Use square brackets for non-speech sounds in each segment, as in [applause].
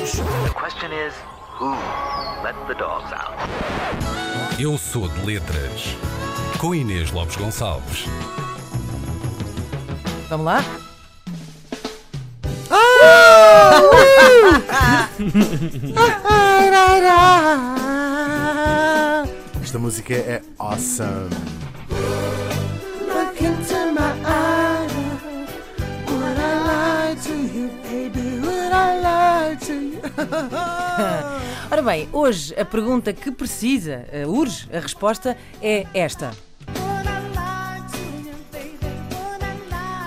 The question is, who let the dogs out? Eu sou de letras. Com Inês Lopes Gonçalves. Vamos lá? Esta música é awesome. Look into my eyes. Would I lie to you, baby? Would I lie Ora bem, hoje a pergunta que precisa, eh, urge, a resposta é esta.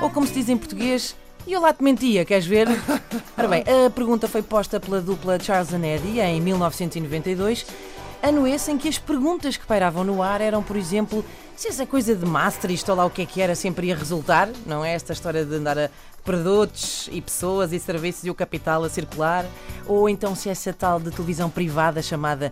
Ou como se diz em português, e eu lá te mentia, queres ver? [laughs] Ora bem, a pergunta foi posta pela dupla Charles and Eddie em 1992, ano esse em que as perguntas que pairavam no ar eram, por exemplo, se essa coisa de Maastricht ou lá o que é que era sempre ia resultar, não é esta história de andar a produtos e pessoas e serviços e o capital a circular, ou então se essa tal de televisão privada chamada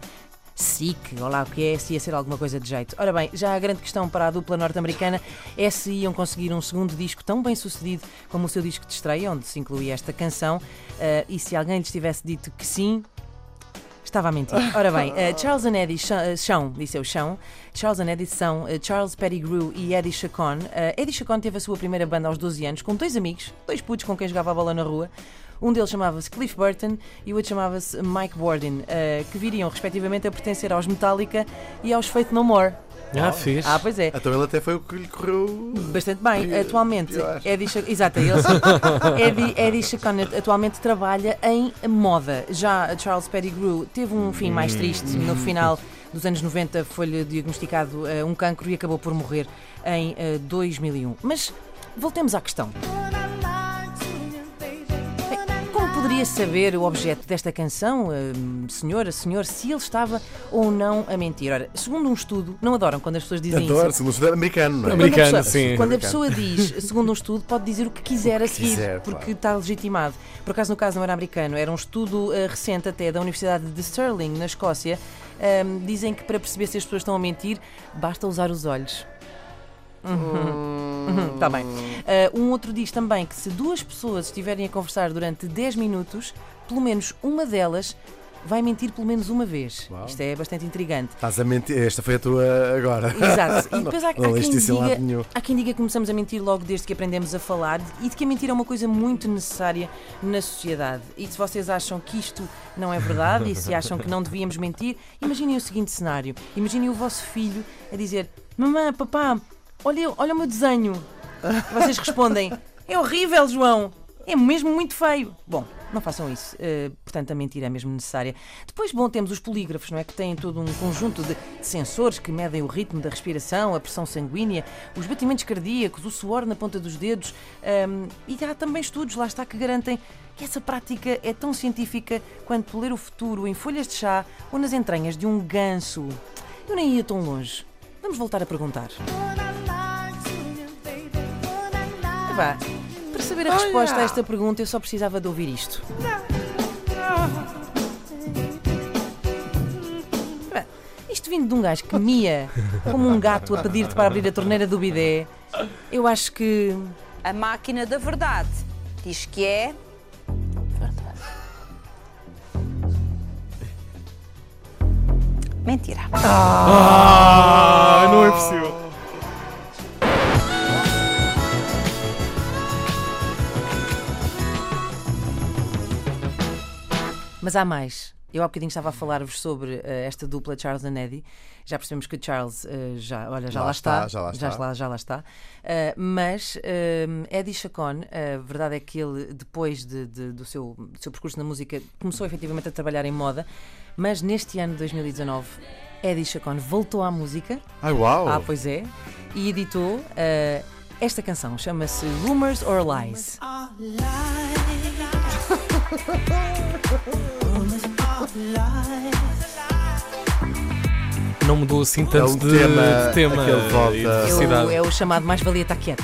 SIC, ou lá o que é, se ia ser alguma coisa de jeito. Ora bem, já a grande questão para a dupla norte-americana é se iam conseguir um segundo disco tão bem sucedido como o seu disco de estreia, onde se incluía esta canção, eh, e se alguém lhes tivesse dito que sim, Estava a mentir. Ora bem, eh, Charles and Eddie Ch- eh, Chão, disse eu Chão. Charles and Eddie são eh, Charles Pettigrew e Eddie Chacon. Eh, Eddie Chacon teve a sua primeira banda aos 12 anos com dois amigos, dois putos com quem jogava a bola na rua. Um deles chamava-se Cliff Burton e o outro chamava-se Mike Warden, eh, que viriam respectivamente a pertencer aos Metallica e aos Faith No More. Ah, fixe. Ah, pois é. Então ele até foi o que lhe correu. Bastante bem. Pior, Atualmente, pior. Eddie, Cha- exato, é ele. [laughs] Eddie, Eddie Chacon atualmente trabalha em moda. Já Charles Pettigrew teve um fim mais triste. No final dos anos 90 foi-lhe diagnosticado eh, um cancro e acabou por morrer em eh, 2001. Mas voltemos à questão. Poderia saber o objeto desta canção, eh, senhora, senhor, se ele estava ou não a mentir? Ora, segundo um estudo, não adoram quando as pessoas dizem isso. Adoro, segundo o estudante americano, não é? Quando a Americano, pessoa- sim. Quando a pessoa diz, segundo um estudo, pode dizer o que quiser a seguir, quiser, porque claro. está legitimado. Por acaso, no caso não era americano, era um estudo eh, recente até da Universidade de Stirling, na Escócia. Ahm, dizem que para perceber se as pessoas estão a mentir, basta usar os olhos. Uhum. Está bem. Ah, um outro diz também que se duas pessoas estiverem a conversar durante 10 minutos, pelo menos uma delas vai mentir pelo menos uma vez. Uau. Isto é bastante intrigante. Estás a mentir. Esta foi a tua agora. Exato. E [laughs] depois há, há Não quem diga, há quem diga que começamos a mentir logo desde que aprendemos a falar e de que a mentira é uma coisa muito necessária na sociedade. E se vocês acham que isto não é verdade e se [laughs] acham que não devíamos mentir, imaginem o seguinte cenário. Imaginem o vosso filho a dizer Mamãe, papá, olha, olha o meu desenho. Vocês respondem É horrível, João. É mesmo muito feio. Bom, não façam isso. Uh, portanto, a mentira é mesmo necessária. Depois, bom, temos os polígrafos, não é? Que têm todo um conjunto de sensores que medem o ritmo da respiração, a pressão sanguínea, os batimentos cardíacos, o suor na ponta dos dedos. um, e há também estudos, lá está, que garantem que essa prática é tão científica quanto ler o futuro em folhas de chá ou nas entranhas de um ganso. Eu nem ia tão longe. Vamos voltar a perguntar. Vá, para saber a resposta a esta pergunta, eu só precisava de ouvir isto. Isto vindo de um gajo que mia como um gato a pedir-te para abrir a torneira do bidé, eu acho que. A máquina da verdade diz que é. Verdade. Mentira. Ah, não é possível. Mas há mais. Eu há bocadinho estava a falar-vos sobre eh, esta dupla Charles and Eddie. Já percebemos que o Charles eh, já, olha, já Lá lá, está, está, já lá está. lá, já lá está. Eh, mas Eddie Chacon, a verdade é que ele, depois de- de- do, seu, do seu percurso na música, começou efetivamente a trabalhar em moda. Mas neste ano de 2019, Eddie Chacon voltou à música. Ai, uau! Ah, pois é. E editou esta canção. Chama-se Rumors or Lies. [laughs] Não mudou assim É tanto um de tema, de tema e de É o, velocidade. é o chamado mais valia estar quieto.